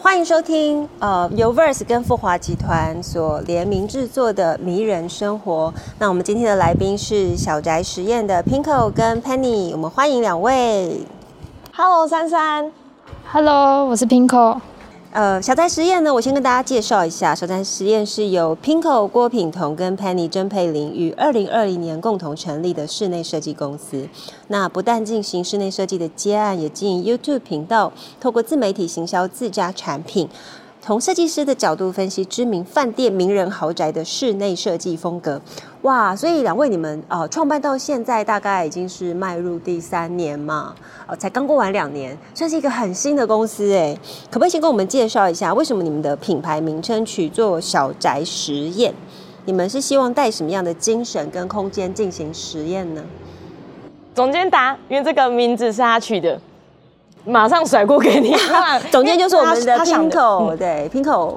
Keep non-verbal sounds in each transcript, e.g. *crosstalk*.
欢迎收听，呃，由 Verse 跟富华集团所联名制作的《迷人生活》。那我们今天的来宾是小宅实验的 Pinko 跟 Penny，我们欢迎两位。Hello，珊珊。Hello，我是 Pinko。呃，小宅实验呢，我先跟大家介绍一下，小宅实验是由 Pinko 郭品彤跟 Penny 曾佩玲于二零二零年共同成立的室内设计公司。那不但进行室内设计的接案，也经营 YouTube 频道，透过自媒体行销自家产品。从设计师的角度分析知名饭店、名人豪宅的室内设计风格，哇！所以两位你们呃创办到现在大概已经是迈入第三年嘛，呃才刚过完两年，算是一个很新的公司哎。可不可以先跟我们介绍一下，为什么你们的品牌名称取做小宅实验？你们是希望带什么样的精神跟空间进行实验呢？总监答，因为这个名字是他取的。马上甩锅给你。*laughs* 总监就是我们的 Pinko，对 Pinko。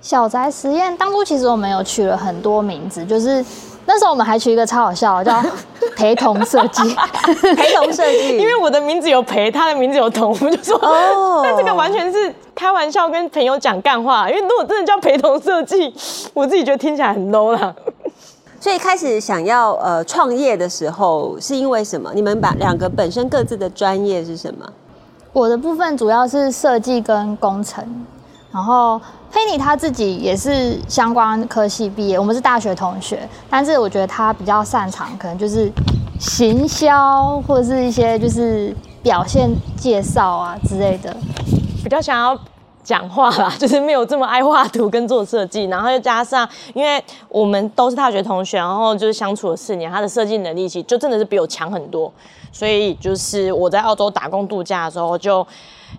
小宅实验当初其实我们有取了很多名字，就是那时候我们还取一个超好笑，叫 *laughs* 陪同设计。*laughs* 陪同设计，因为我的名字有陪，他的名字有同，我们就说哦。但这个完全是开玩笑，跟朋友讲干话。因为如果真的叫陪同设计，我自己觉得听起来很 low 啦。所以开始想要呃创业的时候，是因为什么？你们把两个本身各自的专业是什么？我的部分主要是设计跟工程，然后佩妮她自己也是相关科系毕业，我们是大学同学，但是我觉得她比较擅长可能就是行销或者是一些就是表现介绍啊之类的，比较想要讲话啦，*laughs* 就是没有这么爱画图跟做设计，然后又加上因为我们都是大学同学，然后就是相处了四年，他的设计能力其实就真的是比我强很多。所以就是我在澳洲打工度假的时候，就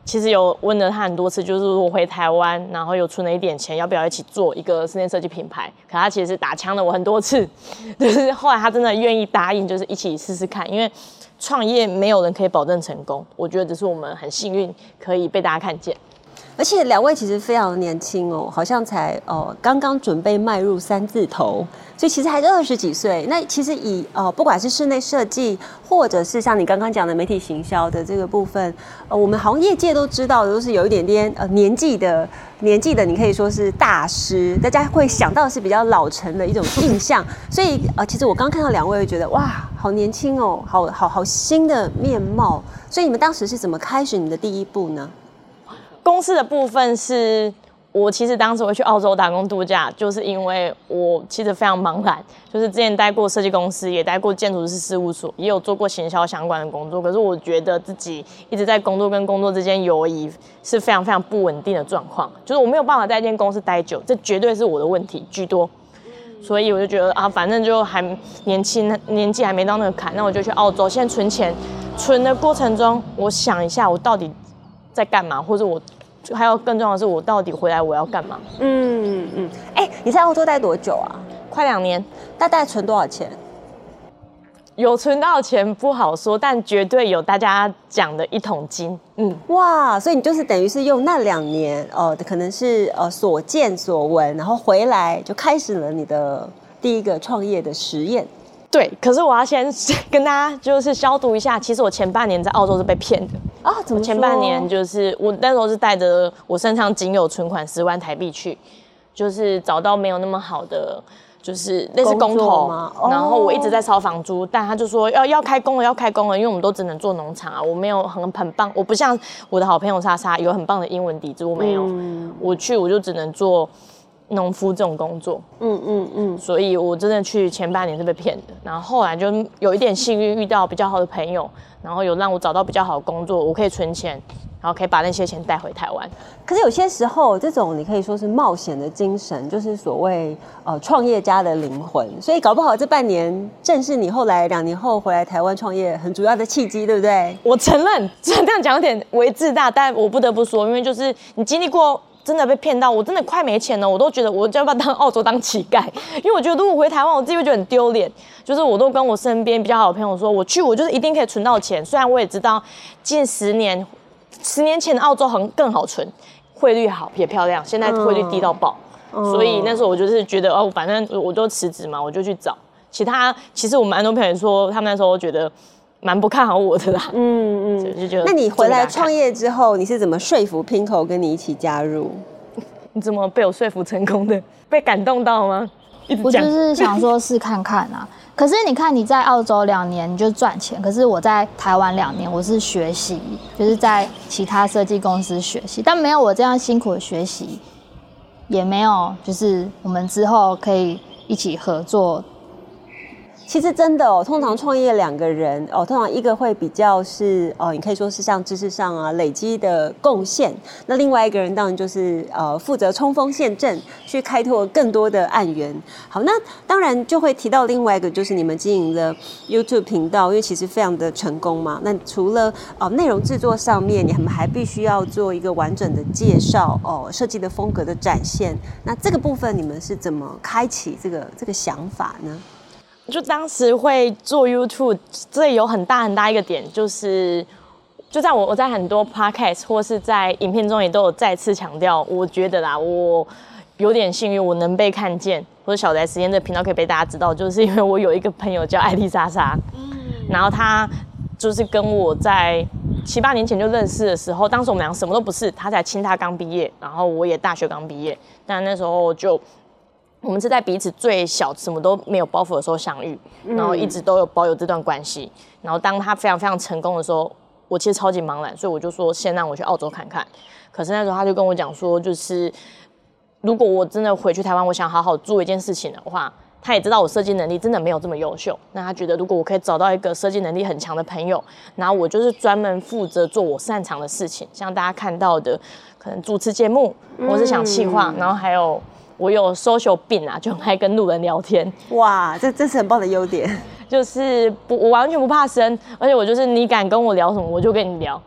其实有问了他很多次，就是我回台湾，然后有存了一点钱，要不要一起做一个室内设计品牌？可他其实打枪了我很多次，*laughs* 就是后来他真的愿意答应，就是一起试试看。因为创业没有人可以保证成功，我觉得只是我们很幸运可以被大家看见。而且两位其实非常年轻哦，好像才哦刚刚准备迈入三字头，所以其实还是二十几岁。那其实以哦不管是室内设计，或者是像你刚刚讲的媒体行销的这个部分，呃，我们行业界都知道都是有一点点呃年纪的年纪的，你可以说是大师，大家会想到是比较老成的一种印象。*laughs* 所以呃，其实我刚看到两位，觉得哇，好年轻哦，好好好新的面貌。所以你们当时是怎么开始你的第一步呢？公司的部分是我其实当时会去澳洲打工度假，就是因为我其实非常茫然，就是之前待过设计公司，也待过建筑师事务所，也有做过行销相关的工作。可是我觉得自己一直在工作跟工作之间游移，是非常非常不稳定的状况，就是我没有办法在一间公司待久，这绝对是我的问题居多。所以我就觉得啊，反正就还年轻，年纪还没到那个坎，那我就去澳洲，现在存钱，存的过程中，我想一下我到底。在干嘛？或者我还有更重要的是，我到底回来我要干嘛？嗯嗯。哎，你在澳洲待多久啊？快两年。大概存多少钱？有存到钱不好说，但绝对有大家讲的一桶金。嗯。哇，所以你就是等于是用那两年，呃，可能是呃所见所闻，然后回来就开始了你的第一个创业的实验。对，可是我要先跟大家就是消毒一下，其实我前半年在澳洲是被骗的啊。怎么？前半年就是我那时候是带着我身上仅有存款十万台币去，就是找到没有那么好的，就是类似工头然后我一直在烧房租，但他就说要要开工了，要开工了，因为我们都只能做农场啊，我没有很很棒，我不像我的好朋友莎莎有很棒的英文底子，我没有，我去我就只能做。农夫这种工作，嗯嗯嗯，所以我真的去前半年是被骗的，然后后来就有一点幸运遇到比较好的朋友，然后有让我找到比较好的工作，我可以存钱，然后可以把那些钱带回台湾。可是有些时候，这种你可以说是冒险的精神，就是所谓呃创业家的灵魂。所以搞不好这半年正是你后来两年后回来台湾创业很主要的契机，对不对？我承认 *laughs* 这样讲有点为自大，但我不得不说，因为就是你经历过。真的被骗到，我真的快没钱了，我都觉得我要不要当 *laughs* 澳洲当乞丐？因为我觉得如果回台湾，我自己会觉得很丢脸。就是我都跟我身边比较好的朋友说，我去，我就是一定可以存到钱。虽然我也知道近十年、十年前的澳洲很更好存，汇率好也漂亮，现在汇率低到爆。所以那时候我就是觉得哦，反正我就辞职嘛，我就去找其他。其实我蛮多朋友说，他们那时候觉得。蛮不看好我的啦，嗯嗯，*laughs* 就觉得。那你回来创业之后，你是怎么说服 Pinko 跟你一起加入？*laughs* 你怎么被我说服成功的？被感动到吗？*laughs* 我就是想说试看看啊。可是你看你在澳洲两年你就赚钱，可是我在台湾两年我是学习，就是在其他设计公司学习，但没有我这样辛苦的学习，也没有就是我们之后可以一起合作。其实真的哦，通常创业两个人哦，通常一个会比较是哦，你可以说是像知识上啊累积的贡献，那另外一个人当然就是呃负责冲锋陷阵，去开拓更多的案源。好，那当然就会提到另外一个，就是你们经营的 YouTube 频道，因为其实非常的成功嘛。那除了哦内容制作上面，你们还必须要做一个完整的介绍哦，设计的风格的展现。那这个部分你们是怎么开启这个这个想法呢？就当时会做 YouTube，这有很大很大一个点，就是就在我我在很多 Podcast 或是在影片中也都有再次强调，我觉得啦，我有点幸运，我能被看见，或者小宅时间的频道可以被大家知道，就是因为我有一个朋友叫艾丽莎莎，嗯，然后她就是跟我在七八年前就认识的时候，当时我们俩什么都不是，她才清大刚毕业，然后我也大学刚毕业，但那时候就。我们是在彼此最小、什么都没有包袱的时候相遇，然后一直都有保有这段关系。然后当他非常非常成功的时候，我其实超级茫然，所以我就说先让我去澳洲看看。可是那时候他就跟我讲说，就是如果我真的回去台湾，我想好好做一件事情的话，他也知道我设计能力真的没有这么优秀。那他觉得如果我可以找到一个设计能力很强的朋友，然后我就是专门负责做我擅长的事情，像大家看到的，可能主持节目，我是想企划，然后还有。我有 social 病啊，就很爱跟路人聊天。哇，这这是很棒的优点，就是不，我完全不怕生，而且我就是你敢跟我聊什么，我就跟你聊。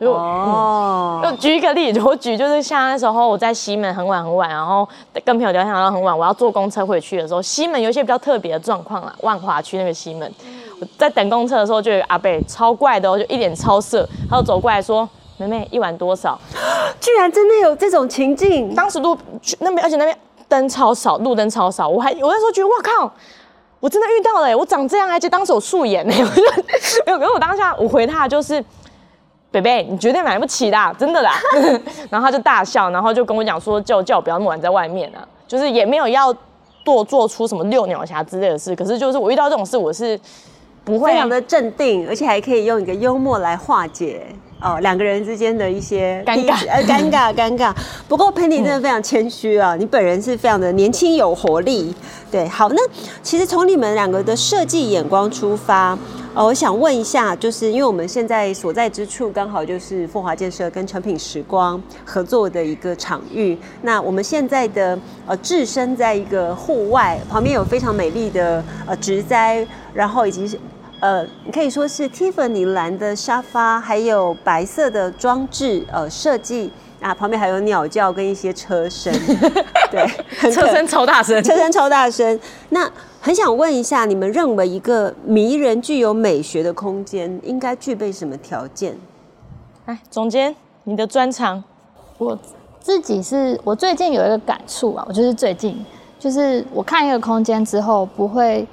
哦，就举一个例子，我举就是像那时候我在西门很晚很晚，然后跟朋友聊天聊到很晚，我要坐公车回去的时候，西门有一些比较特别的状况啦，万华区那个西门，我在等公车的时候，就有阿贝超怪的，就一脸超色，他就走过来说。妹妹，一晚多少？*laughs* 居然真的有这种情境！当时路那边，而且那边灯超少，路灯超少。我还我那时候觉得，哇靠！我真的遇到了，我长这样，而且当时我素颜 *laughs* 呢。没有，没有。我当下我回他就是，北北，你绝对买不起的，真的啦。*laughs* 然后他就大笑，然后就跟我讲说，叫叫我不要那么晚在外面啊，就是也没有要做做出什么遛鸟侠之类的事。可是就是我遇到这种事，我是不会非常的镇定，而且还可以用一个幽默来化解。哦，两个人之间的一些尴尬，呃，尴尬，*laughs* 尴尬。不过 Penny 真的非常谦虚啊，你本人是非常的年轻有活力。对，好，那其实从你们两个的设计眼光出发，呃，我想问一下，就是因为我们现在所在之处刚好就是富华建设跟成品时光合作的一个场域。那我们现在的呃置身在一个户外，旁边有非常美丽的呃植栽，然后以及。呃，你可以说是 Tiffany 蓝的沙发，还有白色的装置，呃，设计啊，旁边还有鸟叫跟一些车声，*laughs* 对，车声超大声，车声超大声。那很想问一下，你们认为一个迷人、具有美学的空间应该具备什么条件？哎，总监，你的专长，我自己是我最近有一个感触啊，我就是最近，就是我看一个空间之后不会。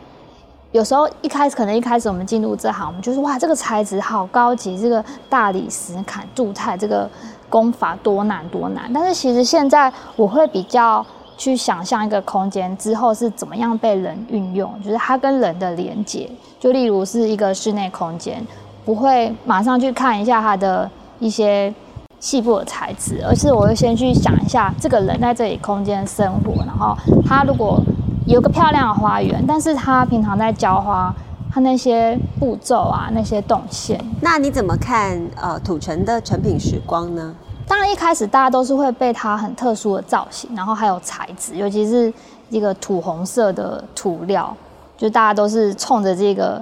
有时候一开始可能一开始我们进入这行，我们就是哇，这个材质好高级，这个大理石砍镀钛这个工法多难多难。但是其实现在我会比较去想象一个空间之后是怎么样被人运用，就是它跟人的连接。就例如是一个室内空间，不会马上去看一下它的一些细部的材质，而是我会先去想一下这个人在这里空间生活，然后他如果。有个漂亮的花园，但是他平常在浇花，他那些步骤啊，那些动线。那你怎么看呃土城的成品时光呢？当然一开始大家都是会被它很特殊的造型，然后还有材质，尤其是一个土红色的涂料，就大家都是冲着这个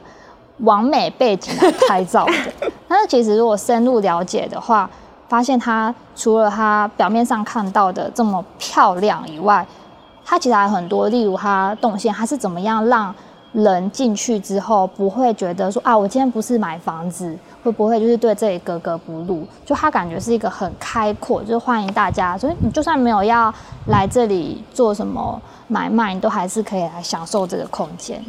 完美背景来拍照的。*laughs* 但是其实如果深入了解的话，发现它除了它表面上看到的这么漂亮以外，它其实还很多，例如它动线，它是怎么样让人进去之后不会觉得说啊，我今天不是买房子，会不会就是对这里格格不入？就它感觉是一个很开阔，就是欢迎大家，所以你就算没有要来这里做什么买卖，你都还是可以来享受这个空间。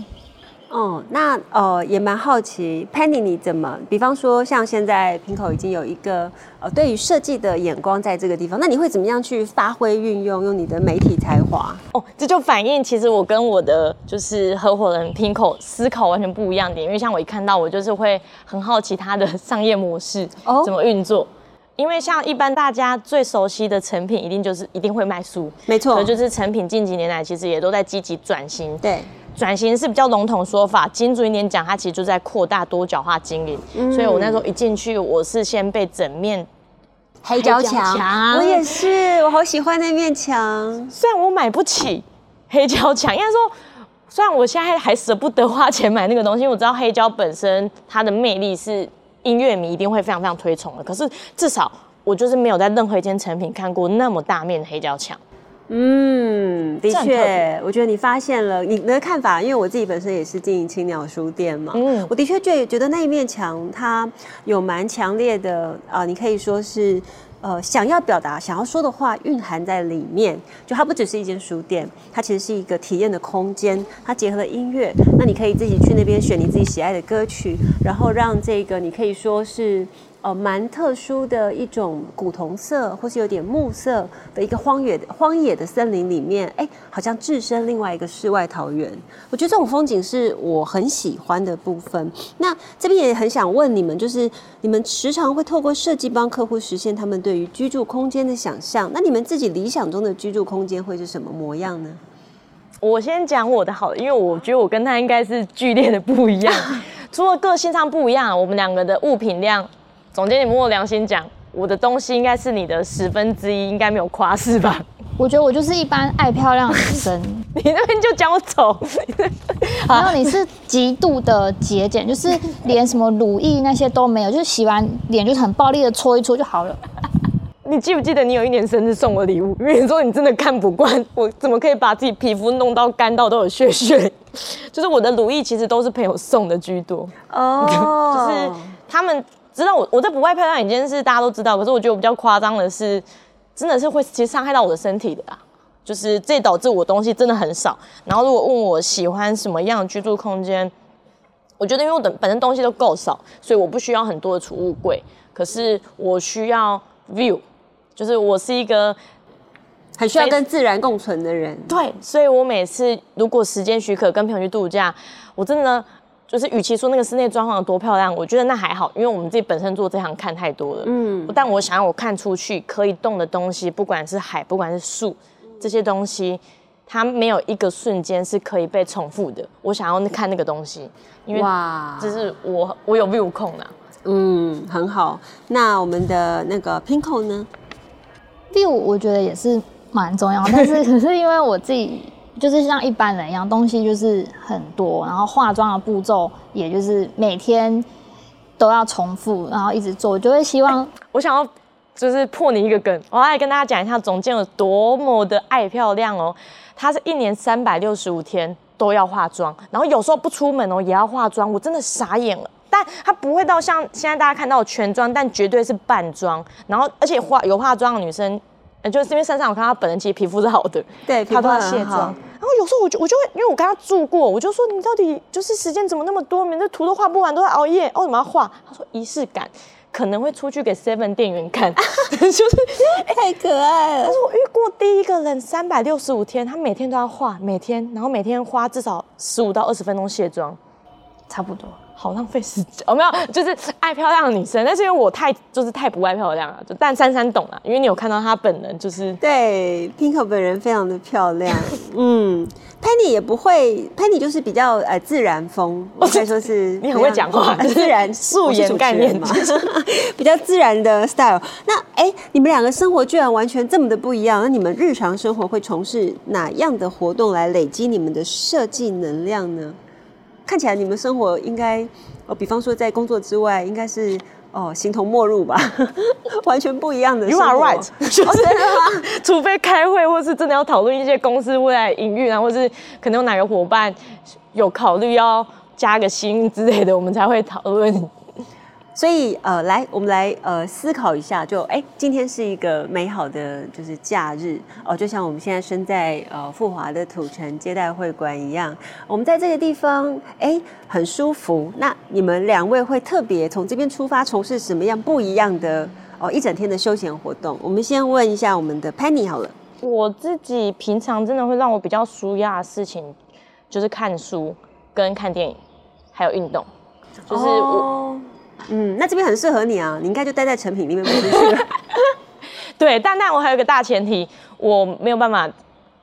哦，那呃也蛮好奇，Penny 你怎么？比方说像现在平口已经有一个呃对于设计的眼光在这个地方，那你会怎么样去发挥运用，用你的媒体才华？哦，这就反映其实我跟我的就是合伙人 Pinko 思考完全不一样点，因为像我一看到我就是会很好奇他的商业模式怎么运作，因为像一般大家最熟悉的成品一定就是一定会卖书，没错，就是成品近几年来其实也都在积极转型，对。转型是比较笼统说法，精准一点讲，它其实就在扩大多角化经营。所以我那时候一进去，我是先被整面黑胶墙，我也是，我好喜欢那面墙。虽然我买不起黑胶墙，应该说，虽然我现在还舍不得花钱买那个东西，我知道黑胶本身它的魅力是音乐迷一定会非常非常推崇的。可是至少我就是没有在任何一间成品看过那么大面的黑胶墙。嗯，的确，我觉得你发现了你的看法，因为我自己本身也是经营青鸟书店嘛。嗯，我的确觉觉得那一面墙它有蛮强烈的啊，你可以说是呃想要表达、想要说的话蕴含在里面。就它不只是一间书店，它其实是一个体验的空间。它结合了音乐，那你可以自己去那边选你自己喜爱的歌曲，然后让这个你可以说是。呃，蛮特殊的一种古铜色，或是有点木色的一个荒野荒野的森林里面，哎，好像置身另外一个世外桃源。我觉得这种风景是我很喜欢的部分。那这边也很想问你们，就是你们时常会透过设计帮客户实现他们对于居住空间的想象。那你们自己理想中的居住空间会是什么模样呢？我先讲我的好，因为我觉得我跟他应该是剧烈的不一样，*laughs* 除了个性上不一样，我们两个的物品量。总监，你摸我良心讲，我的东西应该是你的十分之一，应该没有夸是吧？*laughs* 我觉得我就是一般爱漂亮女生，*laughs* 你那边就讲我丑。*laughs* 然后你是极度的节俭，就是连什么乳液那些都没有，就是洗完脸就很暴力的搓一搓就好了。你记不记得你有一年生日送我礼物？因为你说你真的看不惯我怎么可以把自己皮肤弄到干到都有血血，就是我的乳液其实都是朋友送的居多哦，就是他们。知道我我在不外漂亮，一件事大家都知道。可是我觉得我比较夸张的是，真的是会其实伤害到我的身体的啦。就是这导致我东西真的很少。然后如果问我喜欢什么样的居住空间，我觉得因为我的本身东西都够少，所以我不需要很多的储物柜。可是我需要 view，就是我是一个很需要跟自然共存的人。对，所以我每次如果时间许可跟朋友去度假，我真的。就是，与其说那个室内装潢有多漂亮，我觉得那还好，因为我们自己本身做这行看太多了。嗯，但我想要我看出去可以动的东西，不管是海，不管是树，这些东西，它没有一个瞬间是可以被重复的。我想要看那个东西，因为这是我我有 view 控的。嗯，很好。那我们的那个 Pinko 呢？view 我觉得也是蛮重要，但是 *laughs* 可是因为我自己。就是像一般人一样，东西就是很多，然后化妆的步骤也就是每天都要重复，然后一直做，就会希望我想要就是破你一个梗，我来跟大家讲一下总监有多么的爱漂亮哦。他是一年三百六十五天都要化妆，然后有时候不出门哦也要化妆，我真的傻眼了。但她不会到像现在大家看到全妆，但绝对是半妆，然后而且化有化妆的女生。就是因为身上我看他本人其实皮肤是好的，对，他都要卸妆。然后有时候我就我就会，因为我跟他住过，我就说你到底就是时间怎么那么多？你这图都画不完，都在熬夜，为什么要画？他说仪式感，可能会出去给 Seven 店员看，*laughs* 就是 *laughs* 太可爱了。他说我遇过第一个人三百六十五天，他每天都要画，每天，然后每天花至少十五到二十分钟卸妆，差不多。好浪费时间哦，没有，就是爱漂亮的女生，但是因为我太就是太不爱漂亮了，就但珊珊懂了，因为你有看到她本人就是对，Pinko 本人非常的漂亮，*laughs* 嗯，Penny 也不会，Penny 就是比较呃自然风，*laughs* 可以说是你很会讲话自然素颜概念嘛，*laughs* 比较自然的 style。那哎，你们两个生活居然完全这么的不一样，那你们日常生活会从事哪样的活动来累积你们的设计能量呢？看起来你们生活应该，呃，比方说在工作之外，应该是哦形同陌路吧，*laughs* 完全不一样的。You are right，*laughs* 真的吗？*laughs* 除非开会，或是真的要讨论一些公司未来营运啊，或是可能有哪个伙伴有考虑要加个薪之类的，我们才会讨论。所以呃，来，我们来呃思考一下，就哎，今天是一个美好的就是假日哦，就像我们现在身在呃富华的土城接待会馆一样，我们在这个地方哎很舒服。那你们两位会特别从这边出发，从事什么样不一样的哦一整天的休闲活动？我们先问一下我们的 Penny 好了。我自己平常真的会让我比较舒压的事情，就是看书、跟看电影，还有运动，就是我。嗯，那这边很适合你啊，你应该就待在成品里面不出去了。*laughs* 对，但但我还有一个大前提，我没有办法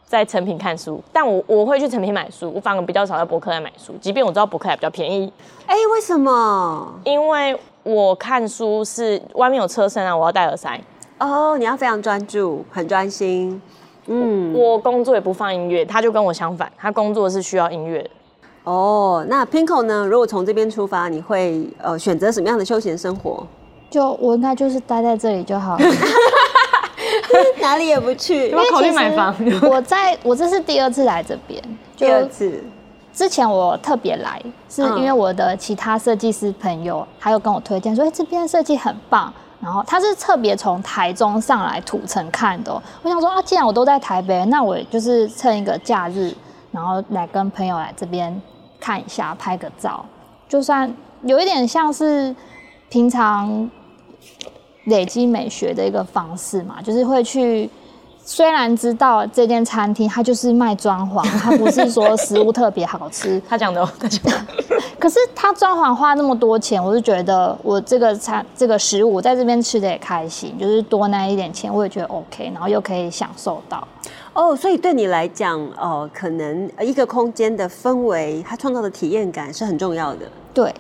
在成品看书，但我我会去成品买书，我反而比较少在博客来买书，即便我知道博客来比较便宜。哎，为什么？因为我看书是外面有车声啊，我要戴耳塞。哦，你要非常专注，很专心。嗯，我工作也不放音乐，他就跟我相反，他工作是需要音乐的。哦，那 Pinko 呢？如果从这边出发，你会呃选择什么样的休闲生活？就我应该就是待在这里就好了，*laughs* 哪里也不去。要考虑买房。我在我这是第二次来这边，*laughs* 第二次。之前我特别来，是因为我的其他设计师朋友还有跟我推荐说，哎，这边设计很棒。然后他是特别从台中上来土城看的。我想说啊，既然我都在台北，那我就是趁一个假日，然后来跟朋友来这边。看一下，拍个照，就算有一点像是平常累积美学的一个方式嘛，就是会去。虽然知道这间餐厅它就是卖装潢，它不是说食物特别好吃。*laughs* 他讲的，他讲的。*laughs* 可是他装潢花那么多钱，我就觉得我这个餐这个食物在这边吃的也开心，就是多那一点钱我也觉得 OK，然后又可以享受到。哦，所以对你来讲，呃，可能一个空间的氛围，它创造的体验感是很重要的。对，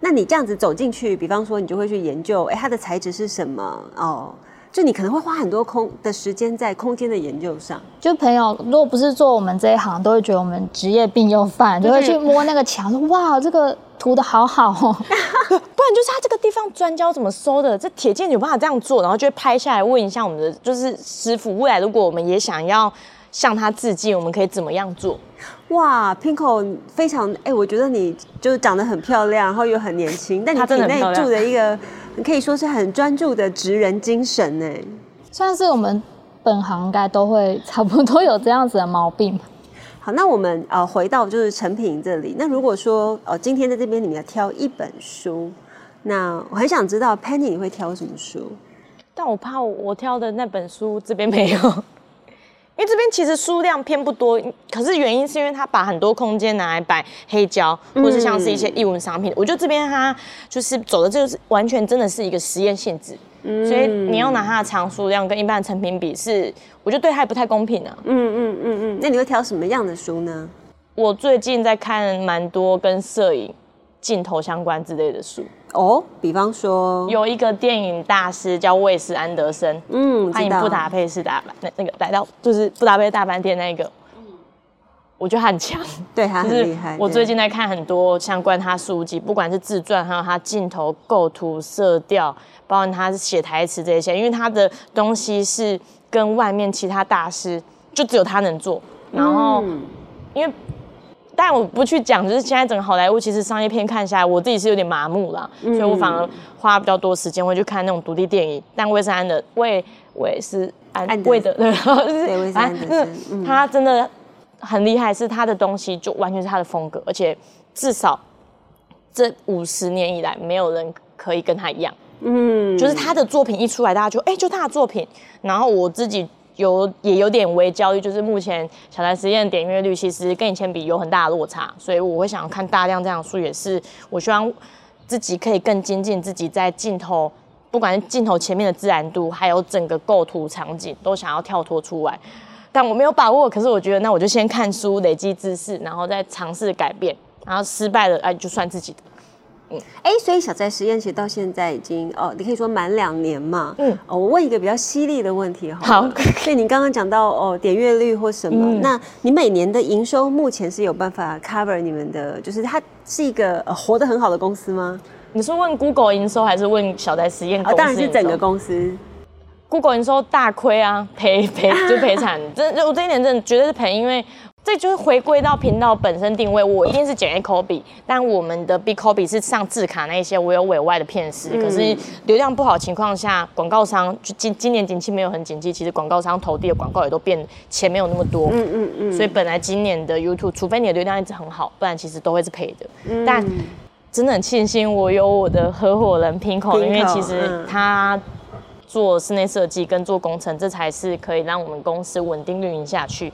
那你这样子走进去，比方说你就会去研究，哎，它的材质是什么？哦。就你可能会花很多空的时间在空间的研究上。就朋友如果不是做我们这一行，都会觉得我们职业病又犯，就会去摸那个墙，说哇，这个涂的好好哦。*laughs* 不然就是他这个地方砖胶怎么收的？这铁件有办法这样做？然后就会拍下来问一下我们的就是师傅，未来如果我们也想要向他致敬，我们可以怎么样做？哇，Pinko 非常哎，我觉得你就是长得很漂亮，然后又很年轻，*laughs* 但你体内住的一个。你可以说是很专注的职人精神呢，算是我们本行应该都会差不多有这样子的毛病。好，那我们呃回到就是成品这里。那如果说呃今天在这边你们要挑一本书，那我很想知道 Penny 你会挑什么书？但我怕我挑的那本书这边没有。因为这边其实数量偏不多，可是原因是因为他把很多空间拿来摆黑胶，或者是像是一些艺文商品。我觉得这边他就是走的，就是完全真的是一个实验性质，所以你要拿它的藏书量跟一般的成品比，是我觉得对他也不太公平啊。嗯嗯嗯嗯，那你会挑什么样的书呢？我最近在看蛮多跟摄影。镜头相关之类的书哦，比方说有一个电影大师叫魏斯安德森，嗯，欢迎布达佩斯大那那个来到就是布达佩斯大饭店那个，我觉得他很强，对他很厉害。我最近在看很多相关他书籍，不管是自传，还有他镜头构图、色调，包括他写台词这些，因为他的东西是跟外面其他大师就只有他能做，然后因为。但我不去讲，就是现在整个好莱坞其实商业片看下来，我自己是有点麻木了，所以我反而花比较多时间会去看那种独立电影。但魏斯安的魏魏是安魏的 *laughs* 对，魏斯安的，*laughs* 他真的很厉害，是他的东西就完全是他的风格，而且至少这五十年以来没有人可以跟他一样。嗯，就是他的作品一出来，大家就哎，就他的作品。然后我自己有也有点微焦虑，就是目前小台实验的点阅率其实跟以前比有很大的落差，所以我会想要看大量这样的数，也是我希望自己可以更精进自己在镜头，不管是镜头前面的自然度，还有整个构图场景，都想要跳脱出来。但我没有把握，可是我觉得那我就先看书累积知识，然后再尝试改变，然后失败了哎就算自己的。哎，所以小宅实验其实到现在已经哦，你可以说满两年嘛。嗯，哦，我问一个比较犀利的问题哈。好，所以你刚刚讲到哦，点阅率或什么，那你每年的营收目前是有办法 cover 你们的，就是它是一个呃活得很好的公司吗？你是问 Google 营收还是问小宅实验？哦，当然是整个公司。Google 营收大亏啊，赔赔就赔惨，*laughs* 真我这一年真的绝对是赔，因为。这就是回归到频道本身定位，我一定是剪 A copy，但我们的 B copy 是上字卡那些，我有委外的片师。可是流量不好情况下，广告商就今今年景气没有很景气，其实广告商投递的广告也都变钱没有那么多。嗯嗯嗯。所以本来今年的 YouTube，除非你的流量一直很好，不然其实都会是赔的。但真的很庆幸我有我的合伙人 Pinko，因为其实他做室内设计跟做工程，这才是可以让我们公司稳定运营下去。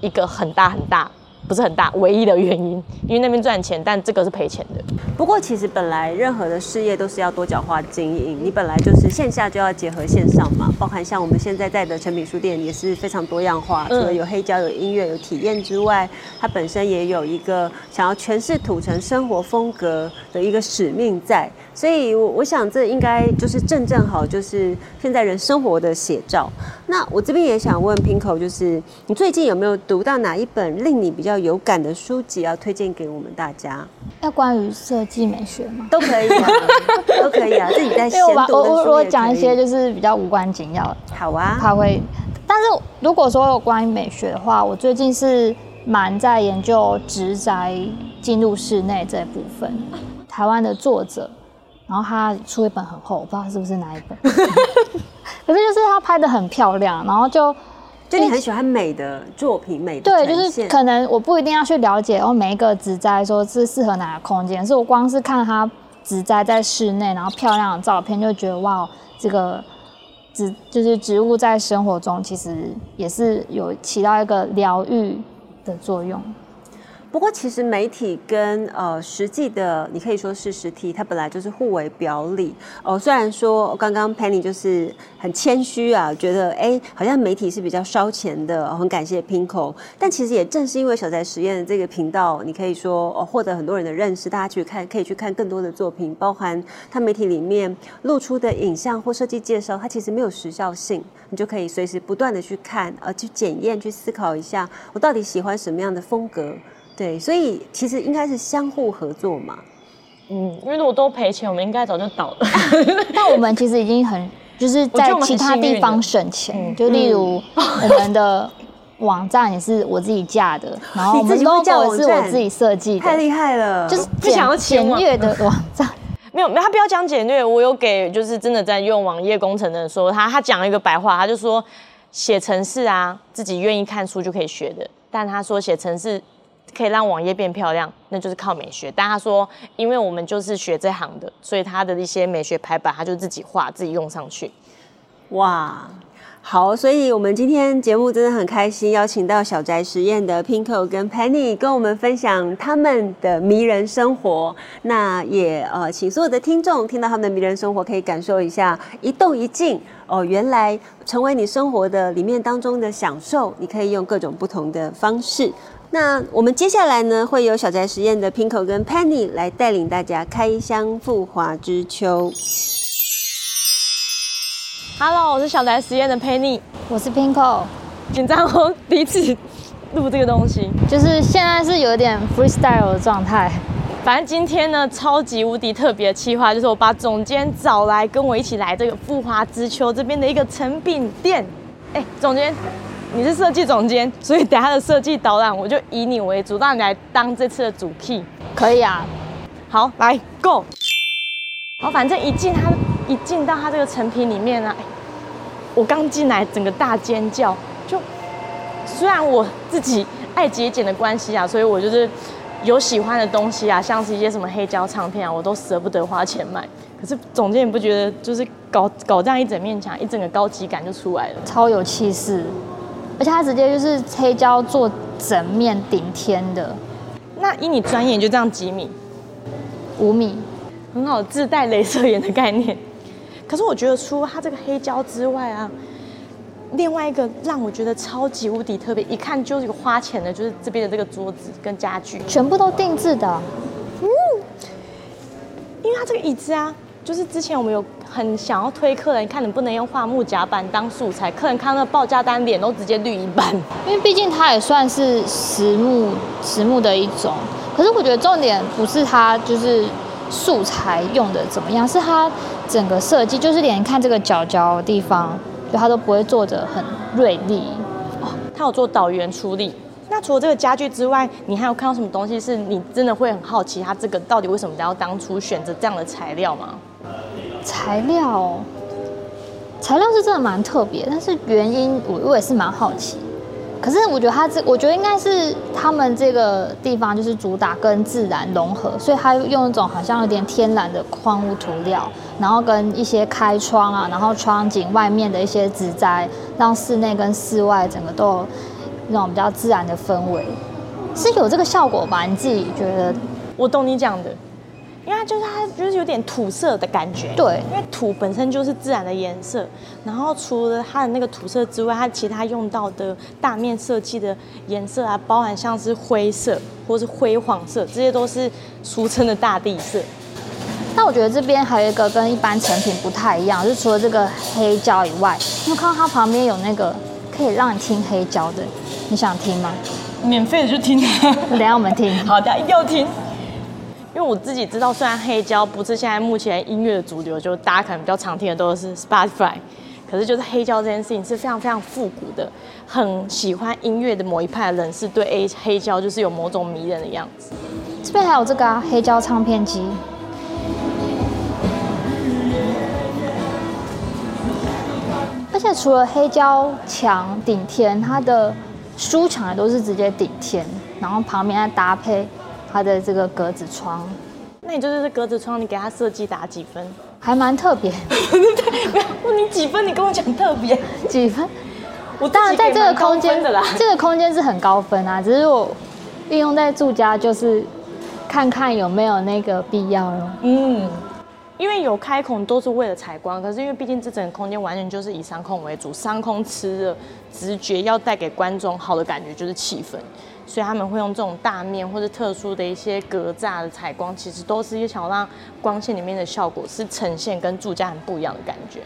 一个很大很大。不是很大，唯一的原因，因为那边赚钱，但这个是赔钱的。不过其实本来任何的事业都是要多角化经营，你本来就是线下就要结合线上嘛，包含像我们现在在的成品书店也是非常多样化，除了有黑胶、有音乐、有体验之外，它本身也有一个想要诠释土城生活风格的一个使命在，所以我我想这应该就是正正好就是现在人生活的写照。那我这边也想问 Pinko，就是你最近有没有读到哪一本令你比较有感的书籍要推荐给我们大家？要关于设计美学吗？都可以，啊都可以啊。*laughs* 自己在闲读我我我讲一些就是比较无关紧要。好啊，他会。但是如果说有关于美学的话，我最近是蛮在研究直宅进入室内这部分。台湾的作者，然后他出一本很厚，我不知道是不是哪一本。*laughs* 可是就是他拍的很漂亮，然后就。就你很喜欢美的作品，美的对，就是可能我不一定要去了解哦，每一个植栽说是适合哪个空间，是我光是看它植栽在室内，然后漂亮的照片，就觉得哇，这个植就是植物在生活中其实也是有起到一个疗愈的作用。不过，其实媒体跟呃实际的，你可以说是实体，它本来就是互为表里哦。虽然说刚刚 Penny 就是很谦虚啊，觉得哎，好像媒体是比较烧钱的，很感谢 Pinko。但其实也正是因为小宅实验这个频道，你可以说哦获得很多人的认识，大家去看可以去看更多的作品，包含它媒体里面露出的影像或设计介绍，它其实没有时效性，你就可以随时不断的去看，呃，去检验，去思考一下，我到底喜欢什么样的风格。对，所以其实应该是相互合作嘛。嗯，因为如果都赔钱，我们应该早就倒了。*laughs* 但我们其实已经很就是在其他地方省钱，就例如我们的网站也是我自己架的，*laughs* 然后我们 logo 是我自己设计的，太厉害了。就是不想要简略的网站，没有，没有，他不要讲简略。我有给就是真的在用网页工程的人说，他他讲了一个白话，他就说写程式啊，自己愿意看书就可以学的，但他说写程式。可以让网页变漂亮，那就是靠美学。但他说，因为我们就是学这行的，所以他的一些美学排版，他就自己画，自己用上去。哇，好，所以我们今天节目真的很开心，邀请到小宅实验的 Pinko 跟 Penny 跟我们分享他们的迷人生活。那也呃，请所有的听众听到他们的迷人生活，可以感受一下一动一静哦，原来成为你生活的里面当中的享受，你可以用各种不同的方式。那我们接下来呢，会有小宅实验的 Pinko 跟 Penny 来带领大家开箱富华之秋。Hello，我是小宅实验的 Penny，我是 Pinko。紧张哦，第一次录这个东西，就是现在是有点 freestyle 的状态。反正今天呢，超级无敌特别的企划，就是我把总监找来跟我一起来这个富华之秋这边的一个成品店。哎，总监。你是设计总监，所以等下的设计导览我就以你为主，让你来当这次的主 key，可以啊。好，来 go。好，反正一进他一进到他这个成品里面啊，我刚进来整个大尖叫，就虽然我自己爱节俭的关系啊，所以我就是有喜欢的东西啊，像是一些什么黑胶唱片啊，我都舍不得花钱买。可是总监你不觉得就是搞搞这样一整面墙，一整个高级感就出来了？超有气势，而且它直接就是黑胶做整面顶天的。那以你专业就这样几米，五米，很好自带镭射眼的概念。可是我觉得除了它这个黑胶之外啊，另外一个让我觉得超级无敌特别，一看就是有花钱的，就是这边的这个桌子跟家具，全部都定制的。嗯。因为它这个椅子啊，就是之前我们有很想要推客人，看能不能用桦木甲板当素材，客人看到报价单脸都直接绿一半。因为毕竟它也算是实木实木的一种，可是我觉得重点不是它就是素材用的怎么样，是它整个设计，就是连看这个角角的地方，就它都不会做的很锐利。哦它有做导圆处理。那除了这个家具之外，你还有看到什么东西是你真的会很好奇，它这个到底为什么要当初选择这样的材料吗？材料，材料是真的蛮特别，但是原因我我也是蛮好奇。可是我觉得它这，我觉得应该是他们这个地方就是主打跟自然融合，所以它用一种好像有点天然的矿物涂料，然后跟一些开窗啊，然后窗景外面的一些植栽，让室内跟室外整个都有那种比较自然的氛围，是有这个效果吧？你自己觉得？我懂你讲的，因为它就是它就是有点土色的感觉。对因为土本身就是自然的颜色，然后除了它的那个土色之外，它其他用到的大面设计的颜色啊，包含像是灰色或是灰黄色，这些都是俗称的大地色。那我觉得这边还有一个跟一般成品不太一样，就是除了这个黑胶以外，你有看到它旁边有那个可以让你听黑胶的，你想听吗？免费的就听。等下我们听。好的，一定要听。因为我自己知道，虽然黑胶不是现在目前音乐的主流，就大家可能比较常听的都是 Spotify，可是就是黑胶这件事情是非常非常复古的，很喜欢音乐的某一派人是对 A 黑胶就是有某种迷人的样子。这边还有这个啊，黑胶唱片机。而且除了黑胶墙顶天，它的书墙也都是直接顶天，然后旁边再搭配它的这个格子窗，那你就是这格子窗，你给它设计打几分？还蛮特别。不要问你几分，你跟我讲特别。几分？我当然，在这个空间的啦，这个空间是很高分啊，只是我运用在住家，就是看看有没有那个必要咯。嗯，因为有开孔都是为了采光，可是因为毕竟这整个空间完全就是以商空为主，商空吃的直觉要带给观众好的感觉就是气氛，所以他们会用这种大面或者特殊的一些格栅的采光，其实都是想要让光线里面的效果是呈现跟住家很不一样的感觉。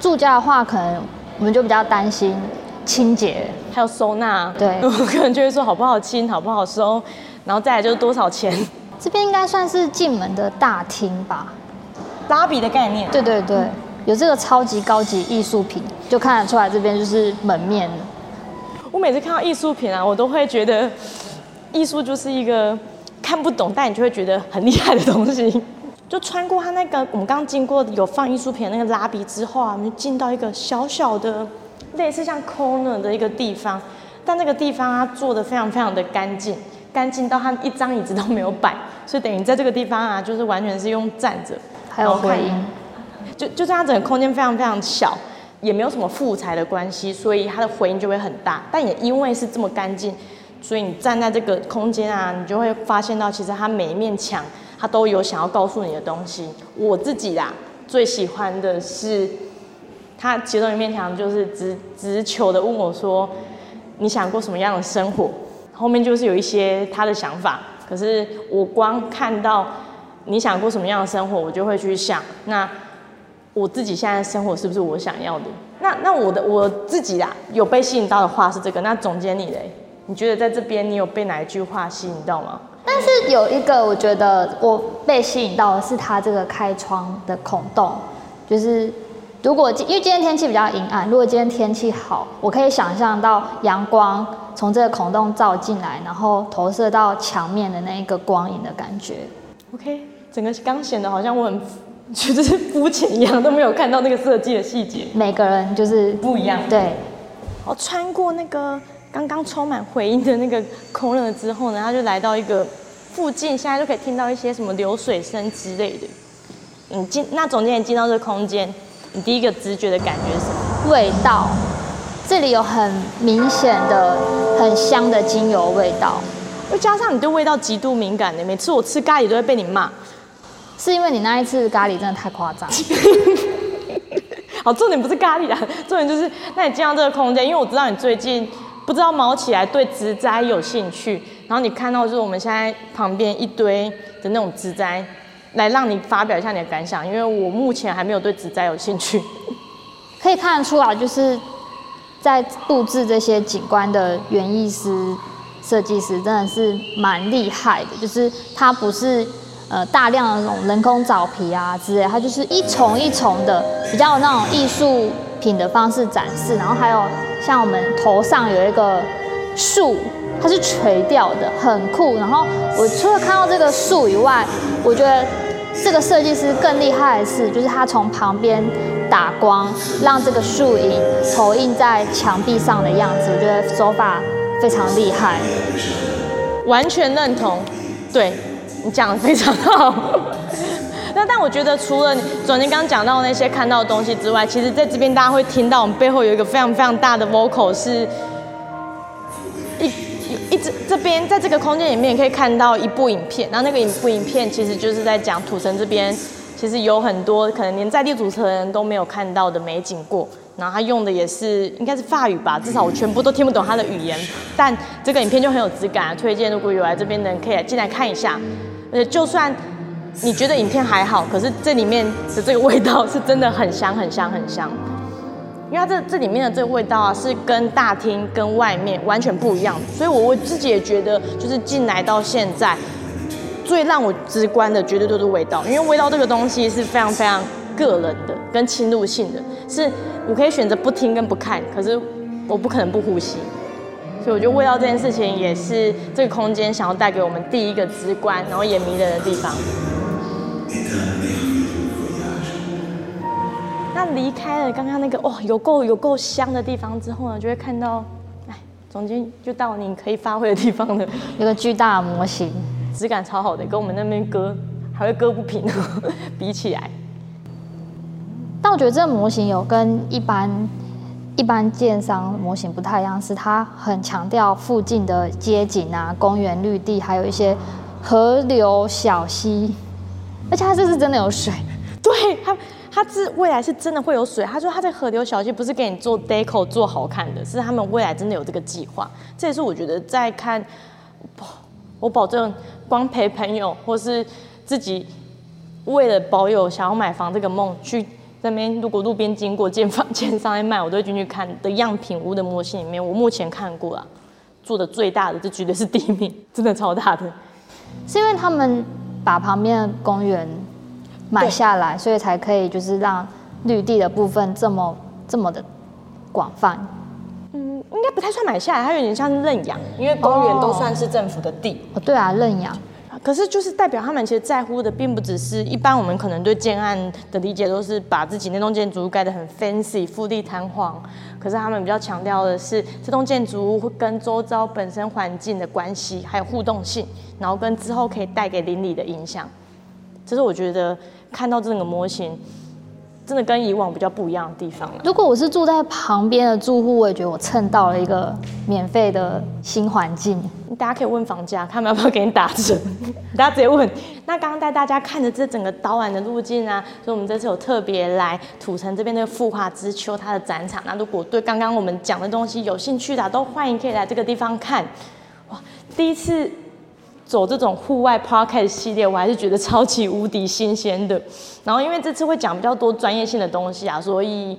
住家的话，可能我们就比较担心清洁。还有收纳，对 *laughs* 我可能就会说好不好清，好不好收，然后再来就是多少钱，这边应该算是进门的大厅吧？拉比的概念。对对对，有这个超级高级艺术品，就看得出来这边就是门面。我每次看到艺术品啊，我都会觉得艺术就是一个看不懂，但你就会觉得很厉害的东西。*laughs* 就穿过它那个我们刚经过有放艺术品的那个拉比之后啊，我们就进到一个小小的类似像 corner 的一个地方，但那个地方啊做的非常非常的干净，干净到它一张椅子都没有摆，所以等于在这个地方啊，就是完全是用站着，还有回音，就就这样整个空间非常非常小，也没有什么复材的关系，所以它的回音就会很大。但也因为是这么干净，所以你站在这个空间啊，你就会发现到其实它每一面墙它都有想要告诉你的东西。我自己啦最喜欢的是，它其中一面墙就是直直球的问我说，你想过什么样的生活？后面就是有一些他的想法，可是我光看到你想过什么样的生活，我就会去想，那我自己现在的生活是不是我想要的？那那我的我自己啦，有被吸引到的话是这个。那总监你嘞？你觉得在这边你有被哪一句话吸引到吗？但是有一个我觉得我被吸引到的是它这个开窗的孔洞，就是如果今因为今天天气比较阴暗，如果今天天气好，我可以想象到阳光从这个孔洞照进来，然后投射到墙面的那一个光影的感觉。OK，整个刚显得好像我很 *laughs* 就是肤浅一样，都没有看到那个设计的细节。每个人就是不一样对，我穿过那个刚刚充满回音的那个空了之后呢，他就来到一个附近，现在就可以听到一些什么流水声之类的。你进那总监你进到这个空间，你第一个直觉的感觉是什么？味道，这里有很明显的很香的精油味道，又加上你对味道极度敏感的，每次我吃咖喱都会被你骂。是因为你那一次咖喱真的太夸张。好，*laughs* 重点不是咖喱啦，重点就是那你进到这个空间，因为我知道你最近不知道毛起来对植栽有兴趣，然后你看到就是我们现在旁边一堆的那种植栽，来让你发表一下你的感想，因为我目前还没有对植栽有兴趣。可以看得出来，就是在布置这些景观的园艺师、设计师真的是蛮厉害的，就是他不是。呃，大量的那种人工藻皮啊之类，它就是一重一重的，比较有那种艺术品的方式展示。然后还有像我们头上有一个树，它是垂钓的，很酷。然后我除了看到这个树以外，我觉得这个设计师更厉害的是，就是他从旁边打光，让这个树影投影在墙壁上的样子，我觉得手法非常厉害。完全认同，对。你讲的非常好，*laughs* 那但我觉得除了总监刚讲到那些看到的东西之外，其实在这边大家会听到我们背后有一个非常非常大的 vocal，是一一直这边在这个空间里面可以看到一部影片，然后那个影部影片其实就是在讲土城这边其实有很多可能连在地主持人都没有看到的美景过。然后他用的也是应该是法语吧，至少我全部都听不懂他的语言。但这个影片就很有质感，推荐如果有来这边的人可以进来看一下。而且就算你觉得影片还好，可是这里面的这个味道是真的很香很香很香。因为它这这里面的这个味道啊，是跟大厅跟外面完全不一样。所以我我自己也觉得，就是进来到现在，最让我直观的绝对都是味道，因为味道这个东西是非常非常个人的跟侵入性的，是。我可以选择不听跟不看，可是我不可能不呼吸，所以我觉得味道这件事情也是这个空间想要带给我们第一个直观，然后也迷人的地方。那离开了刚刚那个哦有够有够香的地方之后呢，就会看到，哎，总监就到你可以发挥的地方了，有个巨大模型，质感超好的，跟我们那边割还会割不平，*laughs* 比起来。但我觉得这个模型有跟一般一般建商模型不太一样，是它很强调附近的街景啊、公园绿地，还有一些河流小溪，而且它这是真的有水。*laughs* 对它，它是未来是真的会有水。他说他在河流小溪不是给你做 deco 做好看的，是他们未来真的有这个计划。这也是我觉得在看，我保证光陪朋友或是自己为了保有想要买房这个梦去。那边如果路边经过建房建商在卖，我都会进去看的样品屋的模型里面，我目前看过了，做的最大的，这绝对是第一名，*laughs* 真的超大的。是因为他们把旁边的公园买下来，所以才可以就是让绿地的部分这么这么的广泛。嗯，应该不太算买下来，它有点像是认养，因为公园都算是政府的地。哦，对啊，认养。可是，就是代表他们其实在乎的，并不只是一般我们可能对建案的理解，都是把自己那栋建筑物盖得很 fancy、富丽堂皇。可是他们比较强调的是，这栋建筑物会跟周遭本身环境的关系，还有互动性，然后跟之后可以带给邻里的影响。这是我觉得看到这个模型。真的跟以往比较不一样的地方了。如果我是住在旁边的住户，我也觉得我蹭到了一个免费的新环境。大家可以问房价，他们要不要给你打折？*laughs* 大家直接问。那刚刚带大家看的这整个导览的路径啊，所以我们这次有特别来土城这边的富华之丘它的展场。那如果对刚刚我们讲的东西有兴趣的，都欢迎可以来这个地方看。哇，第一次。走这种户外 podcast 系列，我还是觉得超级无敌新鲜的。然后因为这次会讲比较多专业性的东西啊，所以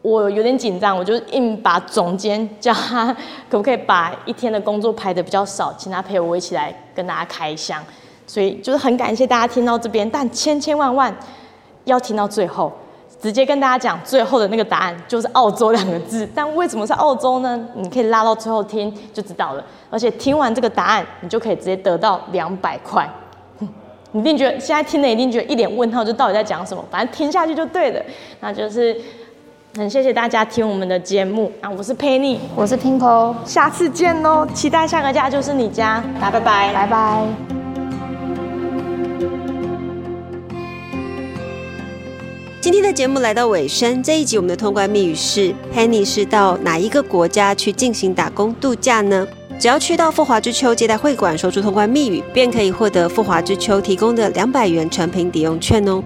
我有点紧张，我就硬把总监叫他可不可以把一天的工作排的比较少，请他陪我一起来跟大家开箱。所以就是很感谢大家听到这边，但千千万万要听到最后。直接跟大家讲，最后的那个答案就是澳洲两个字。但为什么是澳洲呢？你可以拉到最后听就知道了。而且听完这个答案，你就可以直接得到两百块。你一定觉得现在听的一定觉得一脸问号，就到底在讲什么？反正听下去就对了。那就是很谢谢大家听我们的节目啊！我是 Penny，我是 Pinko，下次见喽！期待下个家就是你家，来拜拜，拜拜。今天的节目来到尾声，这一集我们的通关密语是：Penny 是到哪一个国家去进行打工度假呢？只要去到富华之秋接待会馆，说出通关密语，便可以获得富华之秋提供的两百元成品抵用券哦。